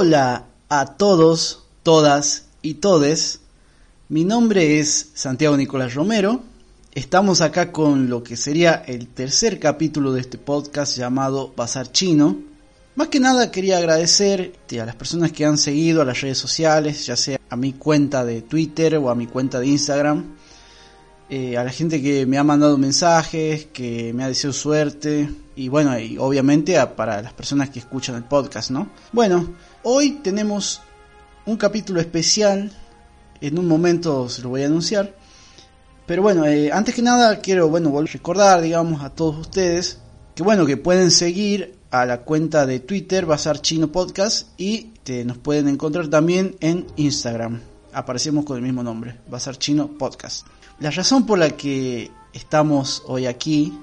Hola a todos, todas y todes. Mi nombre es Santiago Nicolás Romero. Estamos acá con lo que sería el tercer capítulo de este podcast llamado Bazar Chino. Más que nada quería agradecer a las personas que han seguido a las redes sociales, ya sea a mi cuenta de Twitter o a mi cuenta de Instagram. Eh, a la gente que me ha mandado mensajes, que me ha deseado suerte y bueno, y obviamente para las personas que escuchan el podcast, ¿no? Bueno, Hoy tenemos un capítulo especial, en un momento se lo voy a anunciar. Pero bueno, eh, antes que nada quiero bueno, recordar, digamos, a todos ustedes que bueno, que pueden seguir a la cuenta de Twitter, Bazar Chino Podcast, y nos pueden encontrar también en Instagram. Aparecemos con el mismo nombre, Bazar Chino Podcast. La razón por la que estamos hoy aquí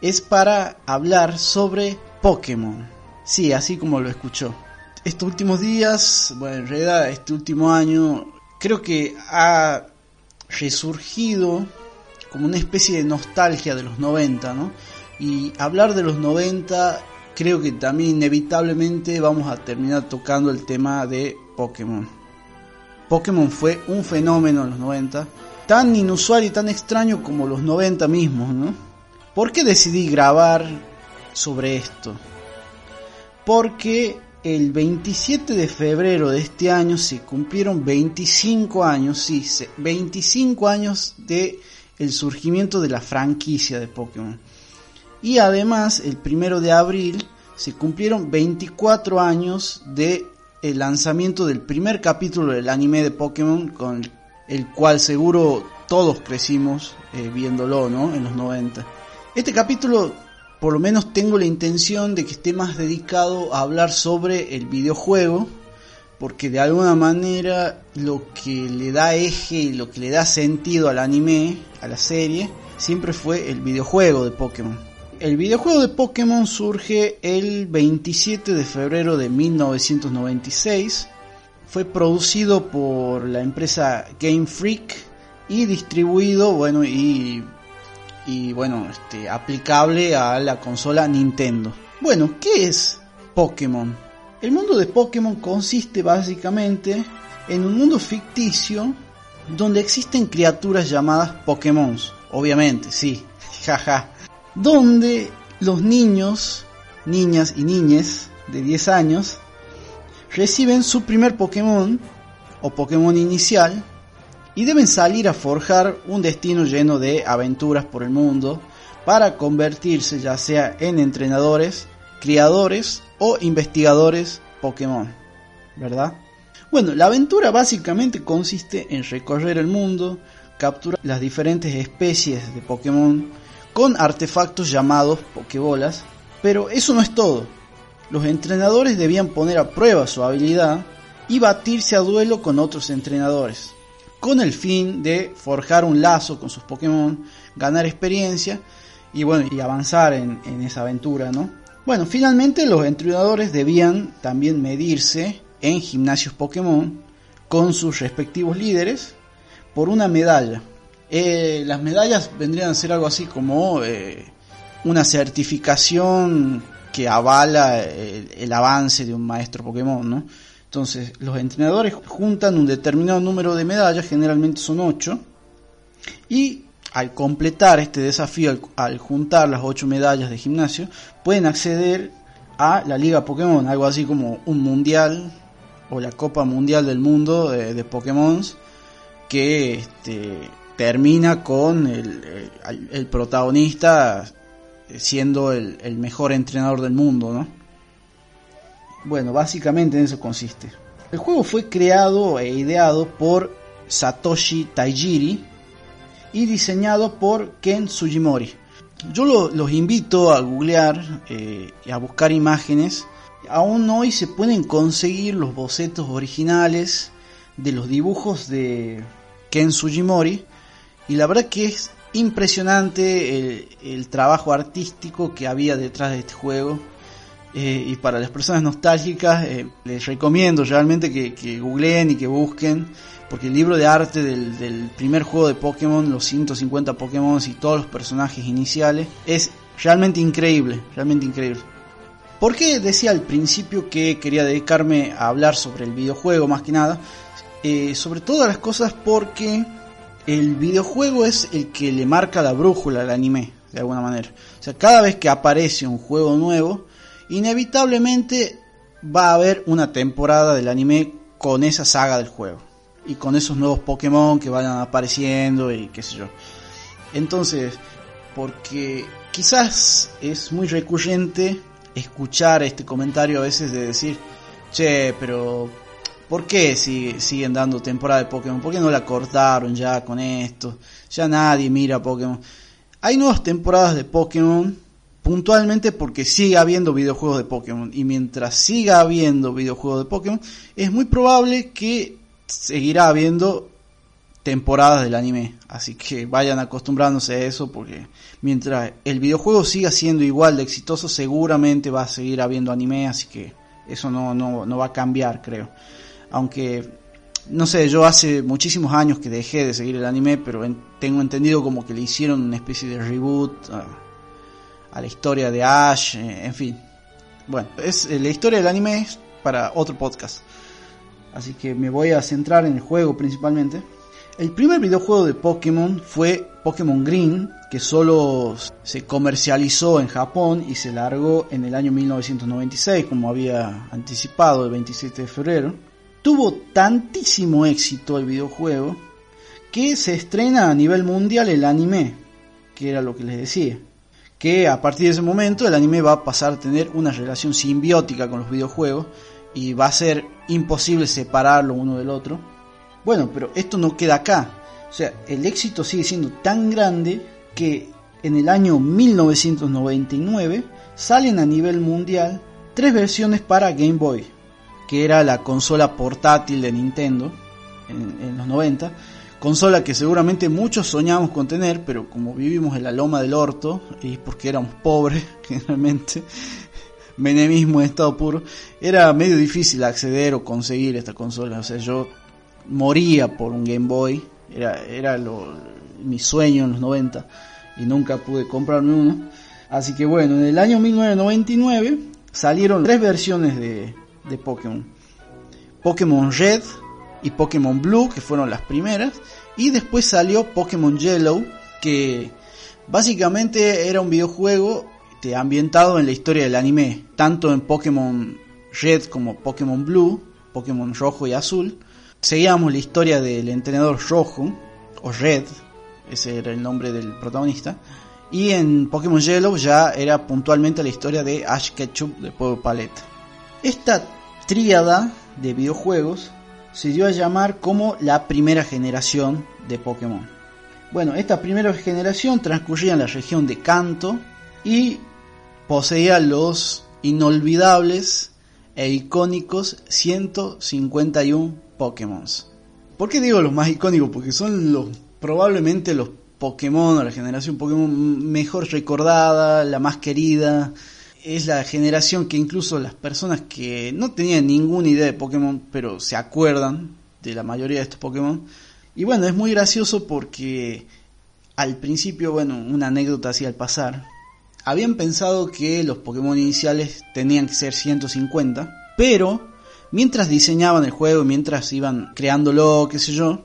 es para hablar sobre Pokémon. Sí, así como lo escuchó estos últimos días, bueno, en realidad este último año, creo que ha resurgido como una especie de nostalgia de los 90, ¿no? Y hablar de los 90, creo que también inevitablemente vamos a terminar tocando el tema de Pokémon. Pokémon fue un fenómeno en los 90, tan inusual y tan extraño como los 90 mismos, ¿no? ¿Por qué decidí grabar sobre esto? Porque el 27 de febrero de este año se cumplieron 25 años, sí, 25 años de el surgimiento de la franquicia de Pokémon. Y además, el primero de abril se cumplieron 24 años de el lanzamiento del primer capítulo del anime de Pokémon con el cual seguro todos crecimos eh, viéndolo, ¿no? En los 90. Este capítulo por lo menos tengo la intención de que esté más dedicado a hablar sobre el videojuego, porque de alguna manera lo que le da eje y lo que le da sentido al anime, a la serie, siempre fue el videojuego de Pokémon. El videojuego de Pokémon surge el 27 de febrero de 1996. Fue producido por la empresa Game Freak y distribuido, bueno, y y bueno, este, aplicable a la consola Nintendo. Bueno, ¿qué es Pokémon? El mundo de Pokémon consiste básicamente en un mundo ficticio donde existen criaturas llamadas Pokémon, obviamente, sí, jaja, donde los niños, niñas y niñes de 10 años reciben su primer Pokémon o Pokémon inicial y deben salir a forjar un destino lleno de aventuras por el mundo para convertirse ya sea en entrenadores, criadores o investigadores Pokémon, ¿verdad? Bueno, la aventura básicamente consiste en recorrer el mundo, capturar las diferentes especies de Pokémon con artefactos llamados Pokébolas, pero eso no es todo. Los entrenadores debían poner a prueba su habilidad y batirse a duelo con otros entrenadores con el fin de forjar un lazo con sus Pokémon, ganar experiencia y bueno, y avanzar en, esa aventura, ¿no? Bueno, finalmente los entrenadores debían también medirse en gimnasios Pokémon con sus respectivos líderes por una medalla. Eh, las medallas vendrían a ser algo así como eh, una certificación que avala el, el, avance de un maestro Pokémon, ¿no? Entonces, los entrenadores juntan un determinado número de medallas, generalmente son 8, y al completar este desafío, al, juntar las 8 medallas de gimnasio, pueden acceder a la Liga Pokémon, algo así como un mundial o la Copa Mundial del Mundo de, Pokémon, que este, termina con el, protagonista siendo el, el mejor entrenador del mundo, ¿no? Bueno, básicamente en eso consiste. El juego fue creado e ideado por Satoshi Taijiri y diseñado por Ken Sugimori. Yo los invito a googlear eh, y a buscar imágenes. Aún hoy se pueden conseguir los bocetos originales de los dibujos de Ken Sugimori y la verdad que es impresionante el trabajo artístico que había detrás de este juego eh, y para las personas nostálgicas eh, les recomiendo realmente que, googleen y que busquen, porque el libro de arte del, primer juego de Pokémon, los 150 Pokémon y todos los personajes iniciales, es realmente increíble, realmente increíble. ¿Por qué decía al principio que quería dedicarme a hablar sobre el videojuego más que nada? Eh, sobre todas las cosas porque el videojuego es el que le marca la brújula al anime, de alguna manera. O sea, cada vez que aparece un juego nuevo, inevitablemente va a haber una temporada del anime con esa saga del juego. Y con esos nuevos Pokémon que vayan apareciendo y qué sé yo. Entonces, porque quizás es muy recurrente escuchar este comentario a veces de decir, che, pero ¿por qué siguen dando temporada de Pokémon? ¿Por qué no la cortaron ya con esto? Ya nadie mira Pokémon. Hay nuevas temporadas de Pokémon puntualmente porque sigue habiendo videojuegos de Pokémon. Y mientras siga habiendo videojuegos de Pokémon, es muy probable que seguirá habiendo temporadas del anime. Así que vayan acostumbrándose a eso porque mientras el videojuego siga siendo igual de exitoso, seguramente va a seguir habiendo anime. Así que eso no, no, no va a cambiar, creo. Aunque, no sé, yo hace muchísimos años que dejé de seguir el anime, pero tengo entendido como que le hicieron una especie de reboot a la historia de Ash, eh, en fin. Bueno, es eh, la historia del anime es para otro podcast. Así que me voy a centrar en el juego principalmente. El primer videojuego de Pokémon fue Pokémon Green, que solo se comercializó en Japón y se largó en el año 1996, como había anticipado, el 27 de febrero. Tuvo tantísimo éxito el videojuego que se estrena a nivel mundial el anime, que era lo que les decía que a partir de ese momento el anime va a pasar a tener una relación simbiótica con los videojuegos y va a ser imposible separarlo uno del otro. Bueno, pero esto no queda acá. O sea, el éxito sigue siendo tan grande que en el año 1999 salen a nivel mundial tres versiones para Game Boy, que era la consola portátil de Nintendo en, en los 90 Consola que seguramente muchos soñamos con tener, pero como vivimos en la loma del orto, y porque éramos pobres generalmente, menemismo en estado puro, era medio difícil acceder o conseguir esta consola. O sea, yo moría por un Game Boy, era, era lo, mi sueño en los 90 y nunca pude comprarme uno. Así que bueno, en el año 1999 salieron tres versiones de, de Pokémon. Pokémon Red, y Pokémon Blue, que fueron las primeras, y después salió Pokémon Yellow, que básicamente era un videojuego ambientado en la historia del anime, tanto en Pokémon Red como Pokémon Blue, Pokémon Rojo y Azul. Seguíamos la historia del entrenador Rojo, o Red, ese era el nombre del protagonista, y en Pokémon Yellow ya era puntualmente la historia de Ash Ketchum de Pueblo Palette. Esta tríada de videojuegos se dio a llamar como la primera generación de Pokémon. Bueno, esta primera generación transcurría en la región de Kanto y poseía los inolvidables e icónicos 151 Pokémon. ¿Por qué digo los más icónicos? Porque son los probablemente los Pokémon la generación Pokémon mejor recordada, la más querida, es la generación que incluso las personas que no tenían ninguna idea de Pokémon, pero se acuerdan de la mayoría de estos Pokémon. Y bueno, es muy gracioso porque al principio, bueno, una anécdota así al pasar, habían pensado que los Pokémon iniciales tenían que ser 150, pero mientras diseñaban el juego, mientras iban creándolo, qué sé yo,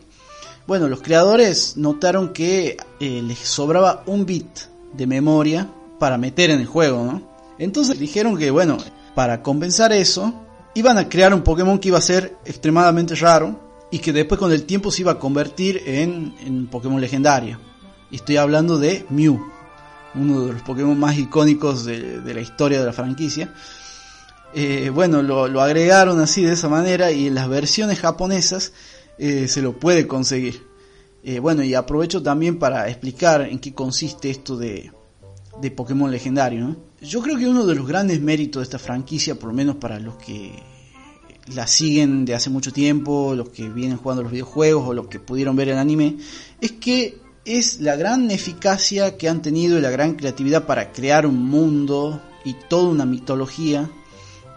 bueno, los creadores notaron que eh, les sobraba un bit de memoria para meter en el juego, ¿no? Entonces dijeron que, bueno, para compensar eso, iban a crear un Pokémon que iba a ser extremadamente raro y que después con el tiempo se iba a convertir en, en Pokémon legendario. Y estoy hablando de Mew, uno de los Pokémon más icónicos de, la historia de la franquicia. Eh, bueno, lo, agregaron así de esa manera y en las versiones japonesas eh, se lo puede conseguir. Eh, bueno, y aprovecho también para explicar en qué consiste esto de, de Pokémon legendario. Yo creo que uno de los grandes méritos de esta franquicia, por lo menos para los que la siguen de hace mucho tiempo, los que vienen jugando los videojuegos o los que pudieron ver el anime, es que es la gran eficacia que han tenido y la gran creatividad para crear un mundo y toda una mitología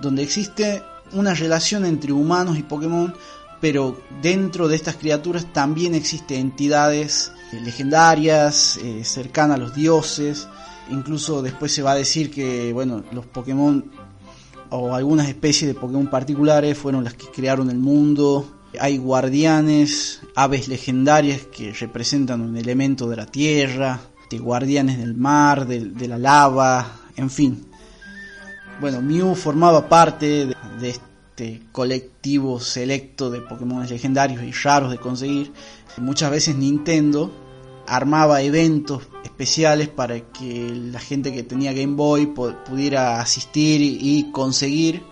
donde existe una relación entre humanos y Pokémon, pero dentro de estas criaturas también existen entidades legendarias, eh, cercanas a los dioses, Incluso después se va a decir que, bueno, los Pokémon o algunas especies de Pokémon particulares fueron las que crearon el mundo. Hay guardianes, aves legendarias que representan un elemento de la tierra, de guardianes del mar, de, la lava, en fin. Bueno, Mew formaba parte de, de este colectivo selecto de Pokémon legendarios y raros de conseguir. Muchas veces Nintendo armaba eventos especiales para que la gente que tenía Game Boy pudiera asistir y conseguir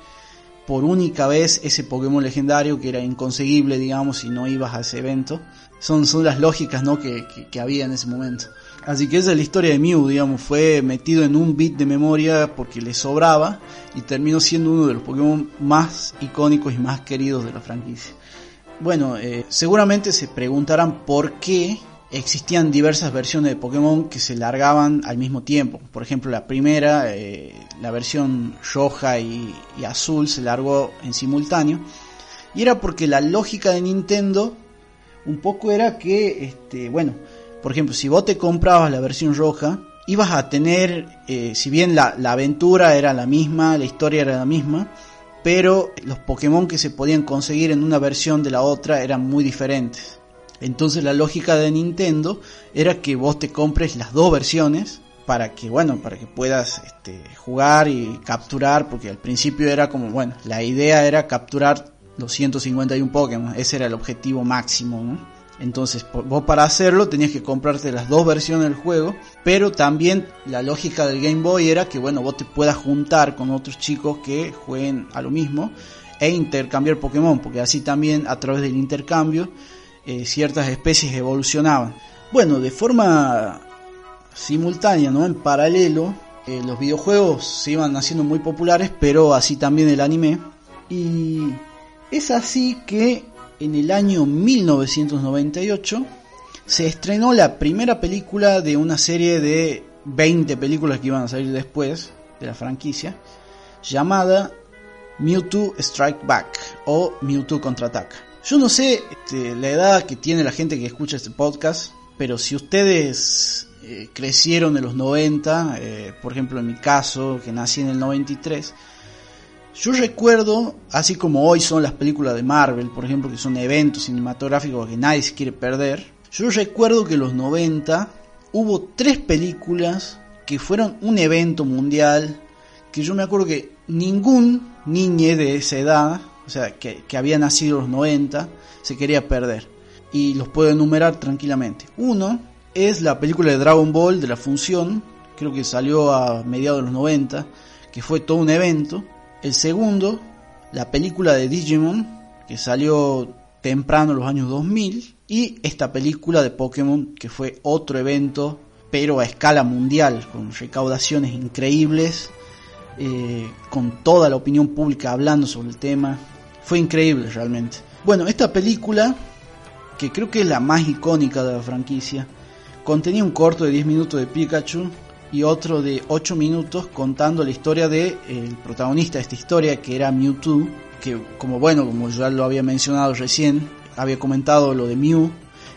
por única vez ese Pokémon legendario que era inconseguible, digamos, si no ibas a ese evento. Son, son las lógicas ¿no? que, que, había en ese momento. Así que esa es la historia de Mew, digamos, fue metido en un bit de memoria porque le sobraba y terminó siendo uno de los Pokémon más icónicos y más queridos de la franquicia. Bueno, eh, seguramente se preguntarán por qué existían diversas versiones de Pokémon que se largaban al mismo tiempo. Por ejemplo, la primera, eh, la versión roja y, azul, se largó en simultáneo. Y era porque la lógica de Nintendo un poco era que, este, bueno, por ejemplo, si vos te comprabas la versión roja, ibas a tener, eh, si bien la, la aventura era la misma, la historia era la misma, pero los Pokémon que se podían conseguir en una versión de la otra eran muy diferentes. Entonces la lógica de Nintendo era que vos te compres las dos versiones para que, bueno, para que puedas este, jugar y capturar, porque al principio era como, bueno, la idea era capturar los 151 Pokémon, ese era el objetivo máximo, ¿no? Entonces, vos para hacerlo tenías que comprarte las dos versiones del juego, pero también la lógica del Game Boy era que, bueno, vos te puedas juntar con otros chicos que jueguen a lo mismo e intercambiar Pokémon, porque así también a través del intercambio eh, ciertas especies evolucionaban. Bueno, de forma simultánea, ¿no? En paralelo, eh, los videojuegos se iban haciendo muy populares, pero así también el anime. Y es así que en el año 1998 se estrenó la primera película de una serie de 20 películas que iban a salir después de la franquicia, llamada Mewtwo Strike Back o Mewtwo Contraataca. Yo no sé este, la edad que tiene la gente que escucha este podcast, pero si ustedes eh, crecieron en los 90, eh, por ejemplo en mi caso, que nací en el 93, yo recuerdo, así como hoy son las películas de Marvel, por ejemplo, que son eventos cinematográficos que nadie se quiere perder, yo recuerdo que en los 90 hubo tres películas que fueron un evento mundial, que yo me acuerdo que ningún niño de esa edad o sea, que, había nacido en los 90, se quería perder. Y los puedo enumerar tranquilamente. Uno es la película de Dragon Ball de la función, creo que salió a mediados de los 90, que fue todo un evento. El segundo, la película de Digimon, que salió temprano en los años 2000. Y esta película de Pokémon, que fue otro evento, pero a escala mundial, con recaudaciones increíbles, eh, con toda la opinión pública hablando sobre el tema, fue increíble realmente. Bueno, esta película, que creo que es la más icónica de la franquicia, contenía un corto de 10 minutos de Pikachu y otro de 8 minutos contando la historia de eh, el protagonista de esta historia que era Mewtwo, que como bueno, como ya lo había mencionado recién, había comentado lo de Mew.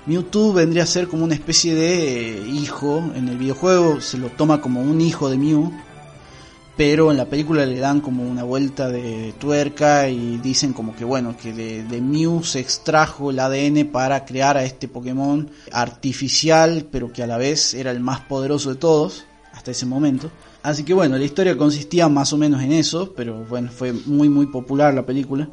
Mewtwo vendría a ser como una especie de eh, hijo en el videojuego, se lo toma como un hijo de Mew pero en la película le dan como una vuelta de tuerca y dicen como que bueno, que de, de, Mew se extrajo el ADN para crear a este Pokémon artificial, pero que a la vez era el más poderoso de todos hasta ese momento. Así que bueno, la historia consistía más o menos en eso, pero bueno, fue muy muy popular la película.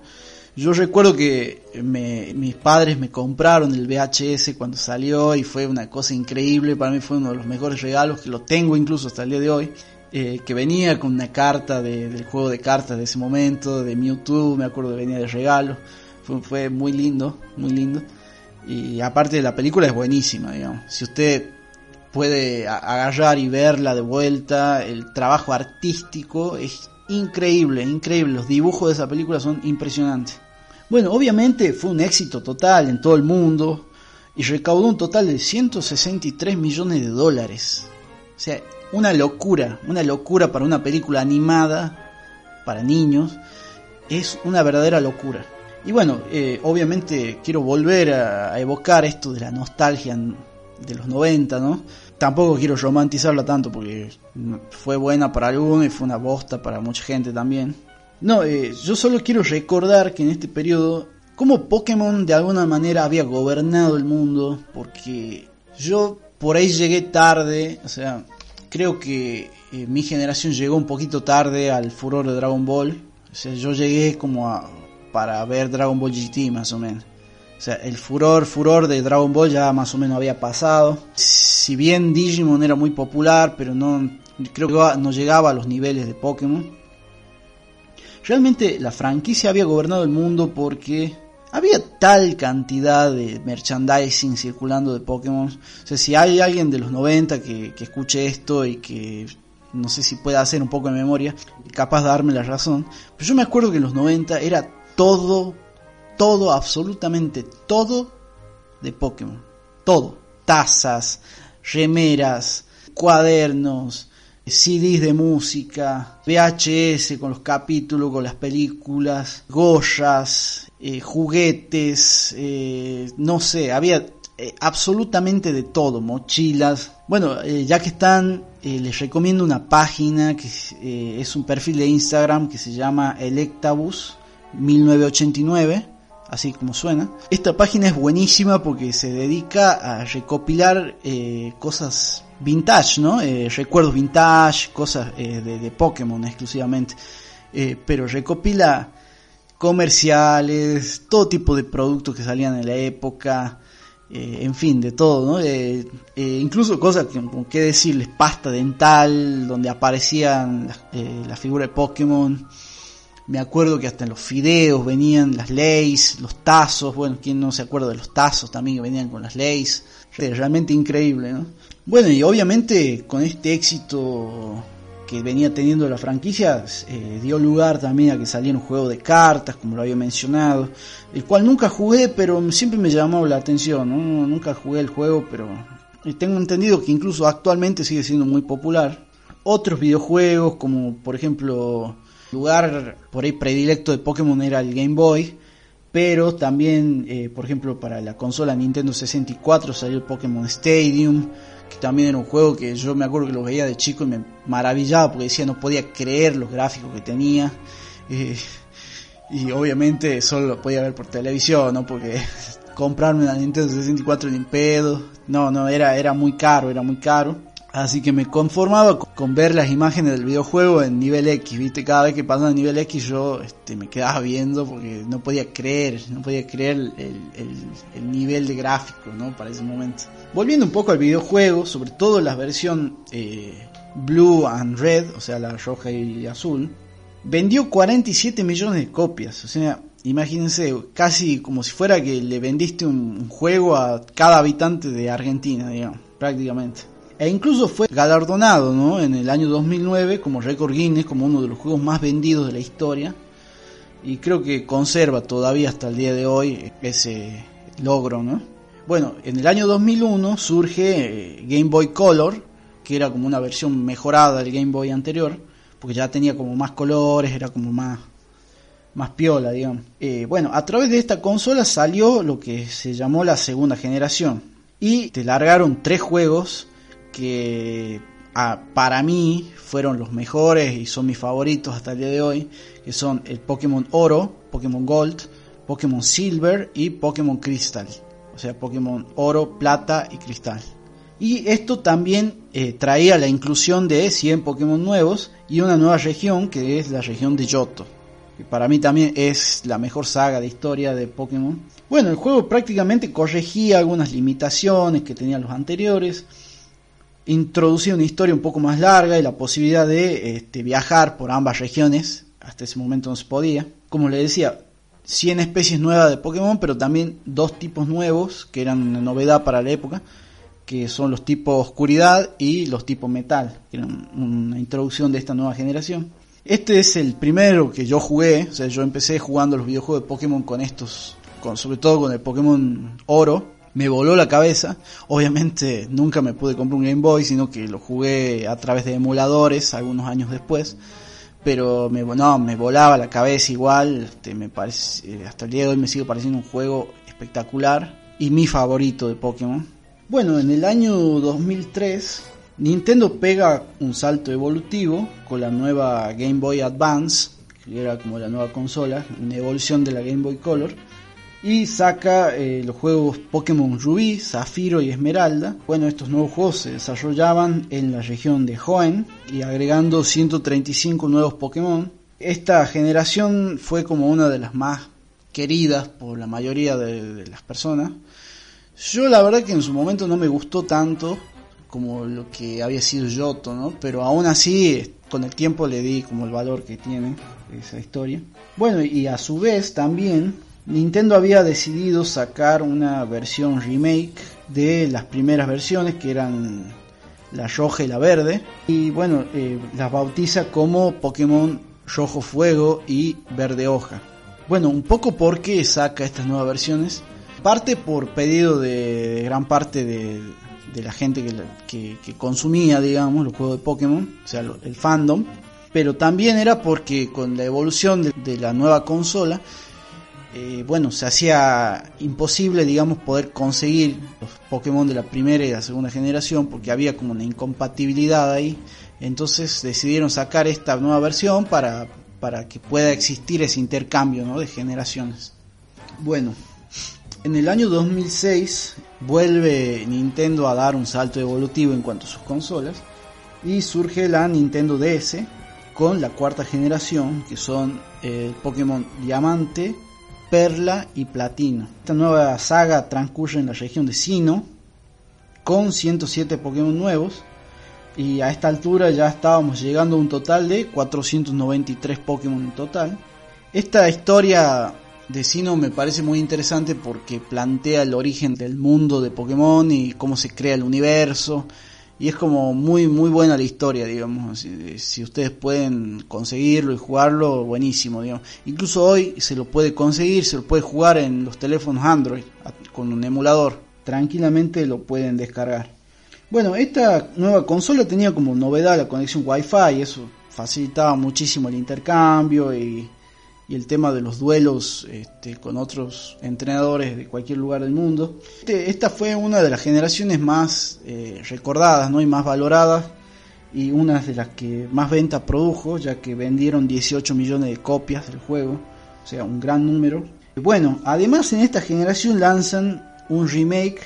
Yo recuerdo que mis padres me compraron el VHS cuando salió y fue una cosa increíble, para mí fue uno de los mejores regalos que lo tengo incluso hasta el día de hoy. Eh, que venía con una carta del juego de cartas de ese momento, de Mewtwo, me acuerdo que venía de regalo, fue, muy lindo, muy lindo. Y aparte la película es buenísima, digamos. Si usted puede agarrar y verla de vuelta, el trabajo artístico es increíble, increíble. Los dibujos de esa película son impresionantes. Bueno, obviamente fue un éxito total en todo el mundo y recaudó un total de 163 millones de dólares. O sea, una locura, una locura para una película animada para niños. Es una verdadera locura. Y bueno, eh, obviamente quiero volver a, evocar esto de la nostalgia de los 90, ¿no? Tampoco quiero romantizarla tanto porque fue buena para algunos y fue una bosta para mucha gente también. No, eh, yo solo quiero recordar que en este periodo, como Pokémon de alguna manera había gobernado el mundo, porque yo por ahí llegué tarde, o sea, creo que eh, mi generación llegó un poquito tarde al furor de Dragon Ball. O sea, yo llegué como a, para ver Dragon Ball GT más o menos. O sea, el furor, furor de Dragon Ball ya más o menos había pasado. Si bien Digimon era muy popular, pero no creo que no llegaba a los niveles de Pokémon. Realmente la franquicia había gobernado el mundo porque había tal cantidad de merchandising circulando de Pokémon. O si hay alguien de los 90 que, que escuche esto y que no sé si pueda hacer un poco de memoria, capaz de darme la razón. Pero yo me acuerdo que en los 90 era todo, todo, absolutamente todo de Pokémon. Todo. Tazas, remeras, cuadernos, CDs de música, VHS con los capítulos, con las películas, goyas, eh, juguetes, eh, no sé, había eh, absolutamente de todo, mochilas. Bueno, ya que están, les recomiendo una página que es un perfil de Instagram que se llama Electabus 1989 así como suena. Esta página es buenísima porque se dedica a recopilar cosas vintage, ¿no? Eh, recuerdos vintage, cosas eh, de, Pokémon exclusivamente. Eh, pero recopila comerciales, todo tipo de productos que salían en la época, en fin, de todo, ¿no? incluso cosas que, qué decirles, pasta dental, donde aparecían las figuras de Pokémon. Me acuerdo que hasta en los fideos venían las leyes, los tazos, bueno, quién no se acuerda de los tazos también que venían con las leyes. Realmente increíble, ¿no? Bueno, y obviamente con este éxito que venía teniendo la franquicia, eh, dio lugar también a que saliera un juego de cartas, como lo había mencionado, el cual nunca jugué, pero siempre me llamó la atención, nunca jugué el juego, pero tengo entendido que incluso actualmente sigue siendo muy popular. Otros videojuegos, como por ejemplo, lugar por ahí predilecto de Pokémon era el Game Boy, pero también, eh, por ejemplo, para la consola Nintendo 64 salió el Pokémon Stadium, que también era un juego que yo me acuerdo que lo veía de chico y me maravillaba porque decía no podía creer los gráficos que tenía. Eh, y obviamente solo lo podía ver por televisión, ¿no? Porque comprarme una Nintendo 64 ni pedo. No, no, era, era muy caro, era muy caro. Así que me conformaba con ver las imágenes del videojuego en nivel X, viste, cada vez que pasaba en nivel X yo este, me quedaba viendo porque no podía creer, no podía creer el, el, nivel de gráfico, ¿no? Para ese momento. Volviendo un poco al videojuego, sobre todo la versión eh, Blue and Red, o sea, la roja y azul, vendió 47 millones de copias, o sea, imagínense, casi como si fuera que le vendiste un juego a cada habitante de Argentina, digamos, prácticamente. E incluso fue galardonado ¿no? en el año 2009 como récord Guinness, como uno de los juegos más vendidos de la historia. Y creo que conserva todavía hasta el día de hoy ese logro. ¿no? Bueno, en el año 2001 surge eh, Game Boy Color, que era como una versión mejorada del Game Boy anterior, porque ya tenía como más colores, era como más, más piola, digamos. Eh, bueno, a través de esta consola salió lo que se llamó la segunda generación. Y te largaron tres juegos que para mí fueron los mejores y son mis favoritos hasta el día de hoy, que son el Pokémon Oro, Pokémon Gold, Pokémon Silver y Pokémon Crystal. O sea, Pokémon Oro, Plata y Cristal. Y esto también eh, traía la inclusión de 100 Pokémon nuevos y una nueva región que es la región de Yoto. Que para mí también es la mejor saga de historia de Pokémon. Bueno, el juego prácticamente corregía algunas limitaciones que tenían los anteriores introducía una historia un poco más larga y la posibilidad de este, viajar por ambas regiones. Hasta ese momento no se podía. Como le decía, 100 especies nuevas de Pokémon, pero también dos tipos nuevos que eran una novedad para la época, que son los tipos oscuridad y los tipos metal, que eran una introducción de esta nueva generación. Este es el primero que yo jugué, o sea, yo empecé jugando los videojuegos de Pokémon con estos, con, sobre todo con el Pokémon Oro, me voló la cabeza. Obviamente nunca me pude comprar un Game Boy, sino que lo jugué a través de emuladores algunos años después. Pero me, no, me volaba la cabeza igual. Este, me parece, eh, hasta el día de hoy me sigue pareciendo un juego espectacular y mi favorito de Pokémon. Bueno, en el año 2003 Nintendo pega un salto evolutivo con la nueva Game Boy Advance, que era como la nueva consola, una evolución de la Game Boy Color. Y saca eh, los juegos Pokémon Rubí, Zafiro y Esmeralda. Bueno, estos nuevos juegos se desarrollaban en la región de Hoenn y agregando 135 nuevos Pokémon. Esta generación fue como una de las más queridas por la mayoría de, las personas. Yo la verdad que en su momento no me gustó tanto como lo que había sido Yoto, ¿no? Pero aún así, con el tiempo le di como el valor que tiene esa historia. Bueno, y a su vez también Nintendo había decidido sacar una versión remake de las primeras versiones que eran la roja y la verde. Y bueno eh, las bautiza como Pokémon rojo fuego y verde hoja. Bueno un poco porque saca estas nuevas versiones. Parte por pedido de, gran parte de, la gente que, consumía digamos los juegos de Pokémon o sea el fandom. Pero también era porque con la evolución de la nueva consola eh, bueno, se hacía imposible, digamos, poder conseguir los Pokémon de la primera y la segunda generación porque había como una incompatibilidad ahí. Entonces decidieron sacar esta nueva versión para, para que pueda existir ese intercambio ¿no? de generaciones. Bueno, en el año 2006 vuelve Nintendo a dar un salto evolutivo en cuanto a sus consolas y surge la Nintendo DS con la cuarta generación que son el Pokémon Diamante, Perla y Platino. Esta nueva saga transcurre en la región de Sino con 107 Pokémon nuevos y a esta altura ya estábamos llegando a un total de 493 Pokémon en total. Esta historia de Sino me parece muy interesante porque plantea el origen del mundo de Pokémon y cómo se crea el universo y es como muy muy buena la historia digamos. Si, ustedes pueden conseguirlo y jugarlo buenísimo digamos. Incluso hoy se lo puede conseguir se lo puede jugar en los teléfonos Android con un emulador. Tranquilamente lo pueden descargar. Bueno esta nueva consola tenía como novedad la conexión Wi-Fi eso facilitaba muchísimo el intercambio y y el tema de los duelos este, con otros entrenadores de cualquier lugar del mundo. Este, esta fue una de las generaciones más eh, recordadas ¿no? y más valoradas y una de las que más ventas produjo, ya que vendieron 18 millones de copias del juego, o sea, un gran número. Bueno, además en esta generación lanzan un remake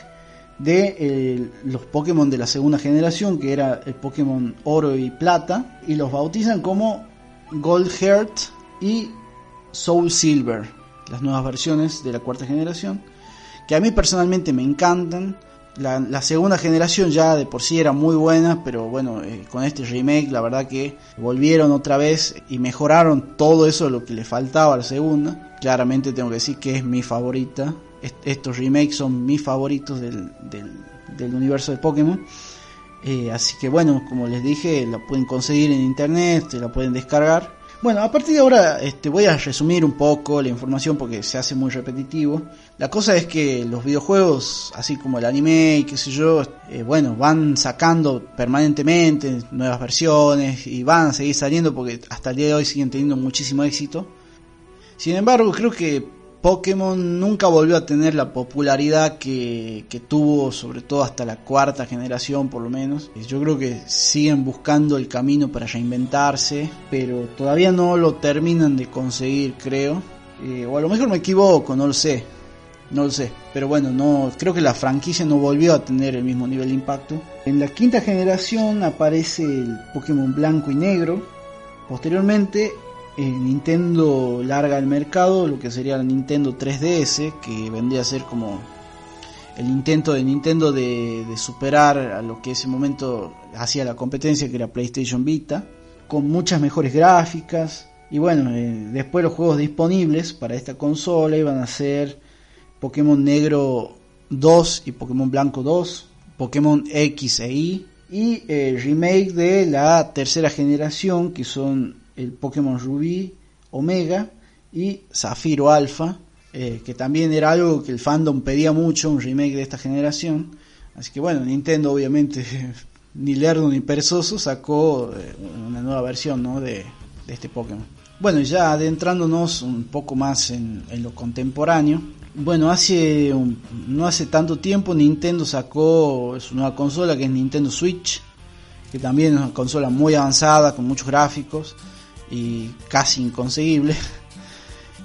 de eh, los Pokémon de la segunda generación, que era el Pokémon Oro y Plata, y los bautizan como Gold Heart y Soul Silver, las nuevas versiones de la cuarta generación, que a mí personalmente me encantan. La, segunda generación ya de por sí era muy buena, pero bueno, eh, con este remake la verdad que volvieron otra vez y mejoraron todo eso lo que le faltaba a la segunda. Claramente tengo que decir que es mi favorita. estos remakes son mis favoritos del, del, universo de Pokémon. Eh, así que bueno, como les dije, la pueden conseguir en internet, la pueden descargar. Bueno, a partir de ahora este, voy a resumir un poco la información porque se hace muy repetitivo. La cosa es que los videojuegos, así como el anime y qué sé yo, eh, bueno, van sacando permanentemente nuevas versiones y van a seguir saliendo porque hasta el día de hoy siguen teniendo muchísimo éxito. Sin embargo, creo que Pokémon nunca volvió a tener la popularidad que, tuvo, sobre todo hasta la cuarta generación por lo menos. Yo creo que siguen buscando el camino para reinventarse, pero todavía no lo terminan de conseguir, creo. Eh, o a lo mejor me equivoco, no lo sé. No lo sé, pero bueno, no creo que la franquicia no volvió a tener el mismo nivel de impacto. En la quinta generación aparece el Pokémon blanco y negro. Posteriormente Nintendo larga al mercado lo que sería la Nintendo 3DS, que vendría a ser como el intento de Nintendo de, superar a lo que ese momento hacía la competencia, que era PlayStation Vita, con muchas mejores gráficas. Y bueno, eh, después los juegos disponibles para esta consola iban a ser Pokémon Negro 2 y Pokémon Blanco 2, Pokémon X e Y, y el remake de la tercera generación, que son el Pokémon Rubí Omega y Zafiro Alpha, eh, que también era algo que el fandom pedía mucho, un remake de esta generación. Así que bueno, Nintendo obviamente, ni lerdo ni perezoso, sacó eh, una nueva versión ¿no? de, este Pokémon. Bueno, ya adentrándonos un poco más en, lo contemporáneo, bueno, hace no hace tanto tiempo Nintendo sacó su nueva consola que es Nintendo Switch, que también es una consola muy avanzada con muchos gráficos y casi inconseguible.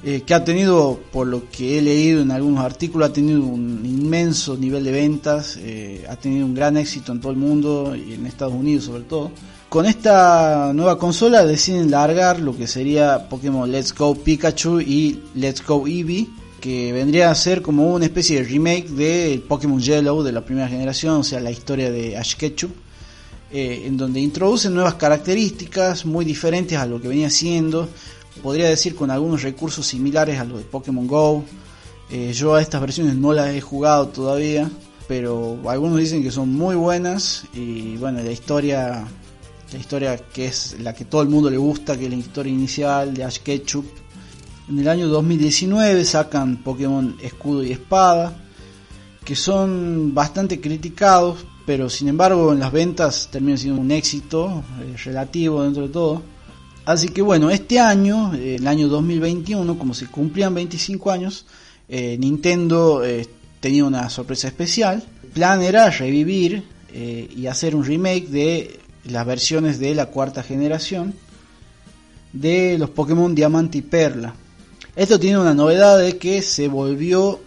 Eh, que ha tenido, por lo que he leído en algunos artículos, ha tenido un inmenso nivel de ventas, eh, ha tenido un gran éxito en todo el mundo y en Estados Unidos sobre todo. Con esta nueva consola deciden largar lo que sería Pokémon Let's Go Pikachu y Let's Go Eevee, que vendría a ser como una especie de remake de Pokémon Yellow de la primera generación, o sea, la historia de Ash Ketchum, eh, en donde introducen nuevas características muy diferentes a lo que venía siendo, podría decir con algunos recursos similares a los de Pokémon Go. Eh, yo a estas versiones no las he jugado todavía, pero algunos dicen que son muy buenas y bueno, la historia, la historia que es la que todo el mundo le gusta, que es la historia inicial de Ash Ketchum. En el año 2019 sacan Pokémon Escudo y Espada, que son bastante criticados, pero sin embargo en las ventas terminan siendo un éxito eh, relativo dentro de todo. Así que bueno, este año, el año 2021, como se cumplían 25 años, eh, Nintendo eh, tenía una sorpresa especial. El plan era revivir eh, y hacer un remake de las versiones de la cuarta generación de los Pokémon Diamante y Perla. Esto tiene una novedad de que se volvió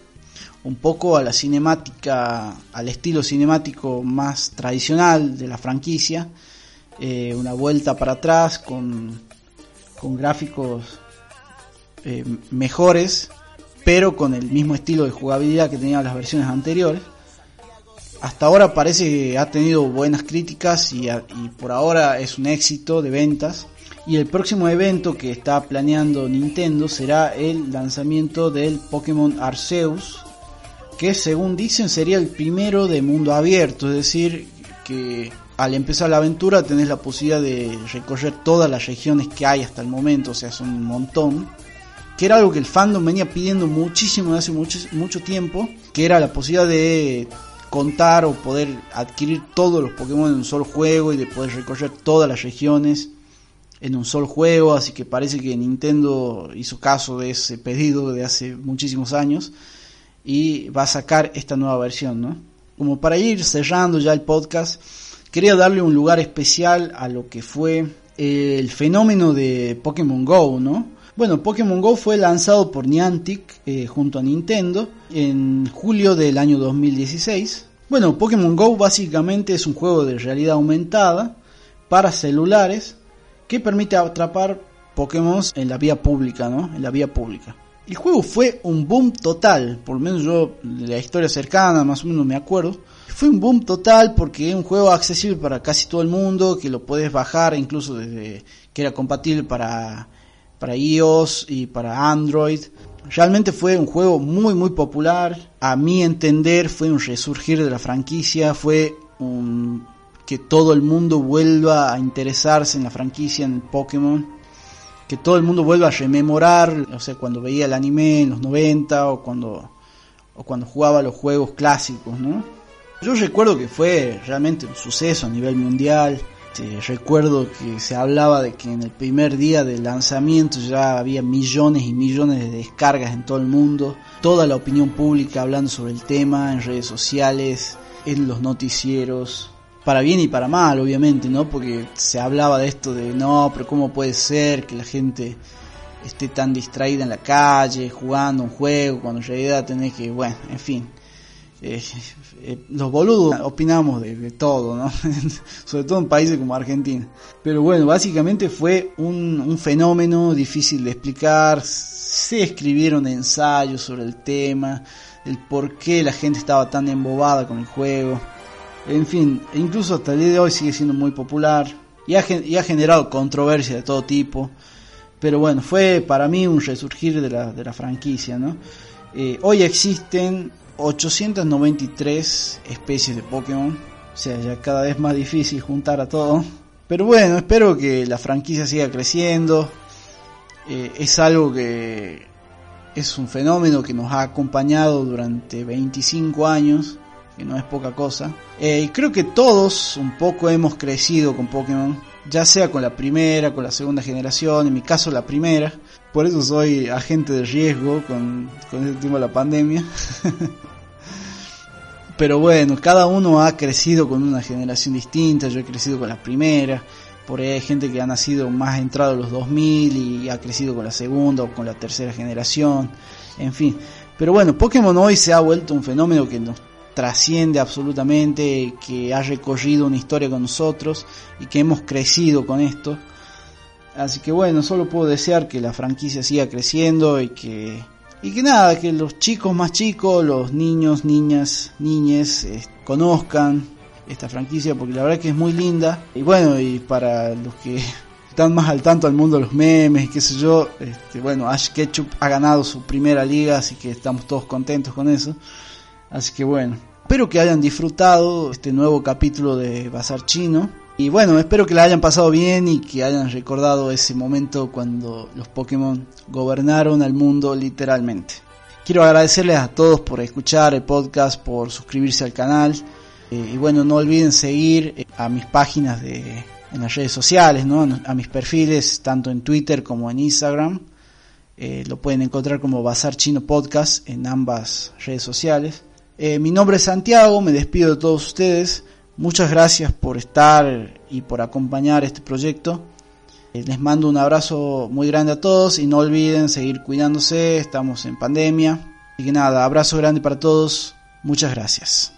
un poco a la cinemática, al estilo cinemático más tradicional de la franquicia. una vuelta para atrás con con gráficos eh, mejores, pero con el mismo estilo de jugabilidad que tenían las versiones anteriores. Hasta ahora parece que ha tenido buenas críticas y, y por ahora es un éxito de ventas. Y el próximo evento que está planeando Nintendo será el lanzamiento del Pokémon Arceus, que según dicen sería el primero de mundo abierto, es decir, que al empezar la aventura tenés la posibilidad de recorrer todas las regiones que hay hasta el momento, o sea, son un montón. Que era algo que el fandom venía pidiendo muchísimo hace mucho, tiempo, que era la posibilidad de contar o poder adquirir todos los Pokémon en un solo juego y de poder recorrer todas las regiones en un solo juego, así que parece que Nintendo hizo caso de ese pedido de hace muchísimos años y va a sacar esta nueva versión, ¿no? Como para ir cerrando ya el podcast, quería darle un lugar especial a lo que fue el fenómeno de Pokémon Go, ¿no? Bueno, Pokémon Go fue lanzado por Niantic eh, junto a Nintendo en julio del año 2016. Bueno, Pokémon Go básicamente es un juego de realidad aumentada para celulares que permite atrapar Pokémon en la vía pública, ¿no? En la vía pública. El juego fue un boom total, por lo menos yo la historia cercana más o menos me acuerdo. Fue un boom total porque es un juego accesible para casi todo el mundo, que lo puedes bajar incluso desde que era compatible para, para iOS y para Android. Realmente fue un juego muy muy popular, a mi entender fue un resurgir de la franquicia, fue un que todo el mundo vuelva a interesarse en la franquicia en Pokémon, que todo el mundo vuelva a rememorar, o sea, cuando veía el anime en los 90 o cuando o cuando jugaba los juegos clásicos, ¿no? Yo recuerdo que fue realmente un suceso a nivel mundial. recuerdo que se hablaba de que en el primer día del lanzamiento ya había millones y millones de descargas en todo el mundo. Toda la opinión pública hablando sobre el tema en redes sociales, en los noticieros. Para bien y para mal, obviamente, ¿no? Porque se hablaba de esto de no, pero ¿cómo puede ser que la gente esté tan distraída en la calle jugando un juego cuando en realidad tenés que, bueno, en fin eh, eh, los boludos opinamos de, todo, ¿no? sobre todo en países como Argentina. Pero bueno, básicamente fue un, un, fenómeno difícil de explicar. Se escribieron ensayos sobre el tema, el por qué la gente estaba tan embobada con el juego. En fin, incluso hasta el día de hoy sigue siendo muy popular y ha, y ha generado controversia de todo tipo. Pero bueno, fue para mí un resurgir de la, de la franquicia, ¿no? Eh, hoy existen 893 especies de Pokémon. O sea, ya cada vez más difícil juntar a todo. Pero bueno, espero que la franquicia siga creciendo. Eh, es algo que es un fenómeno que nos ha acompañado durante 25 años, no es poca cosa. Eh, y creo que todos un poco hemos crecido con Pokémon, ya sea con la primera, con la segunda generación, en mi caso la primera. Por eso soy agente de riesgo con, con el tema de la pandemia. Pero bueno, cada uno ha crecido con una generación distinta, yo he crecido con la primera, por ahí hay gente que ha nacido más entrado en los 2000 y ha crecido con la segunda o con la tercera generación, en fin. Pero bueno, Pokémon hoy se ha vuelto un fenómeno que nos trasciende absolutamente, que ha recorrido una historia con nosotros y que hemos crecido con esto. Así que bueno, solo puedo desear que la franquicia siga creciendo y que y que nada, que los chicos más chicos, los niños, niñas, niñes eh, conozcan esta franquicia porque la verdad que es muy linda. Y bueno, y para los que están más al tanto al mundo de los memes, qué sé yo, este, bueno, Ash Ketchup ha ganado su primera liga, así que estamos todos contentos con eso. Así que bueno, espero que hayan disfrutado este nuevo capítulo de Bazar Chino. Y bueno, espero que la hayan pasado bien y que hayan recordado ese momento cuando los Pokémon gobernaron al mundo literalmente. Quiero agradecerles a todos por escuchar el podcast, por suscribirse al canal. Eh, y bueno, no olviden seguir eh, a mis páginas de, en las redes sociales, ¿no? a mis perfiles, tanto en Twitter como en Instagram. Eh, lo pueden encontrar como Bazar Chino Podcast en ambas redes sociales. Mi nombre es Santiago, me despido de todos ustedes. Muchas gracias por estar y por acompañar este proyecto. Les mando un abrazo muy grande a todos y no olviden seguir cuidándose, estamos en pandemia. Y que nada, abrazo grande para todos, muchas gracias.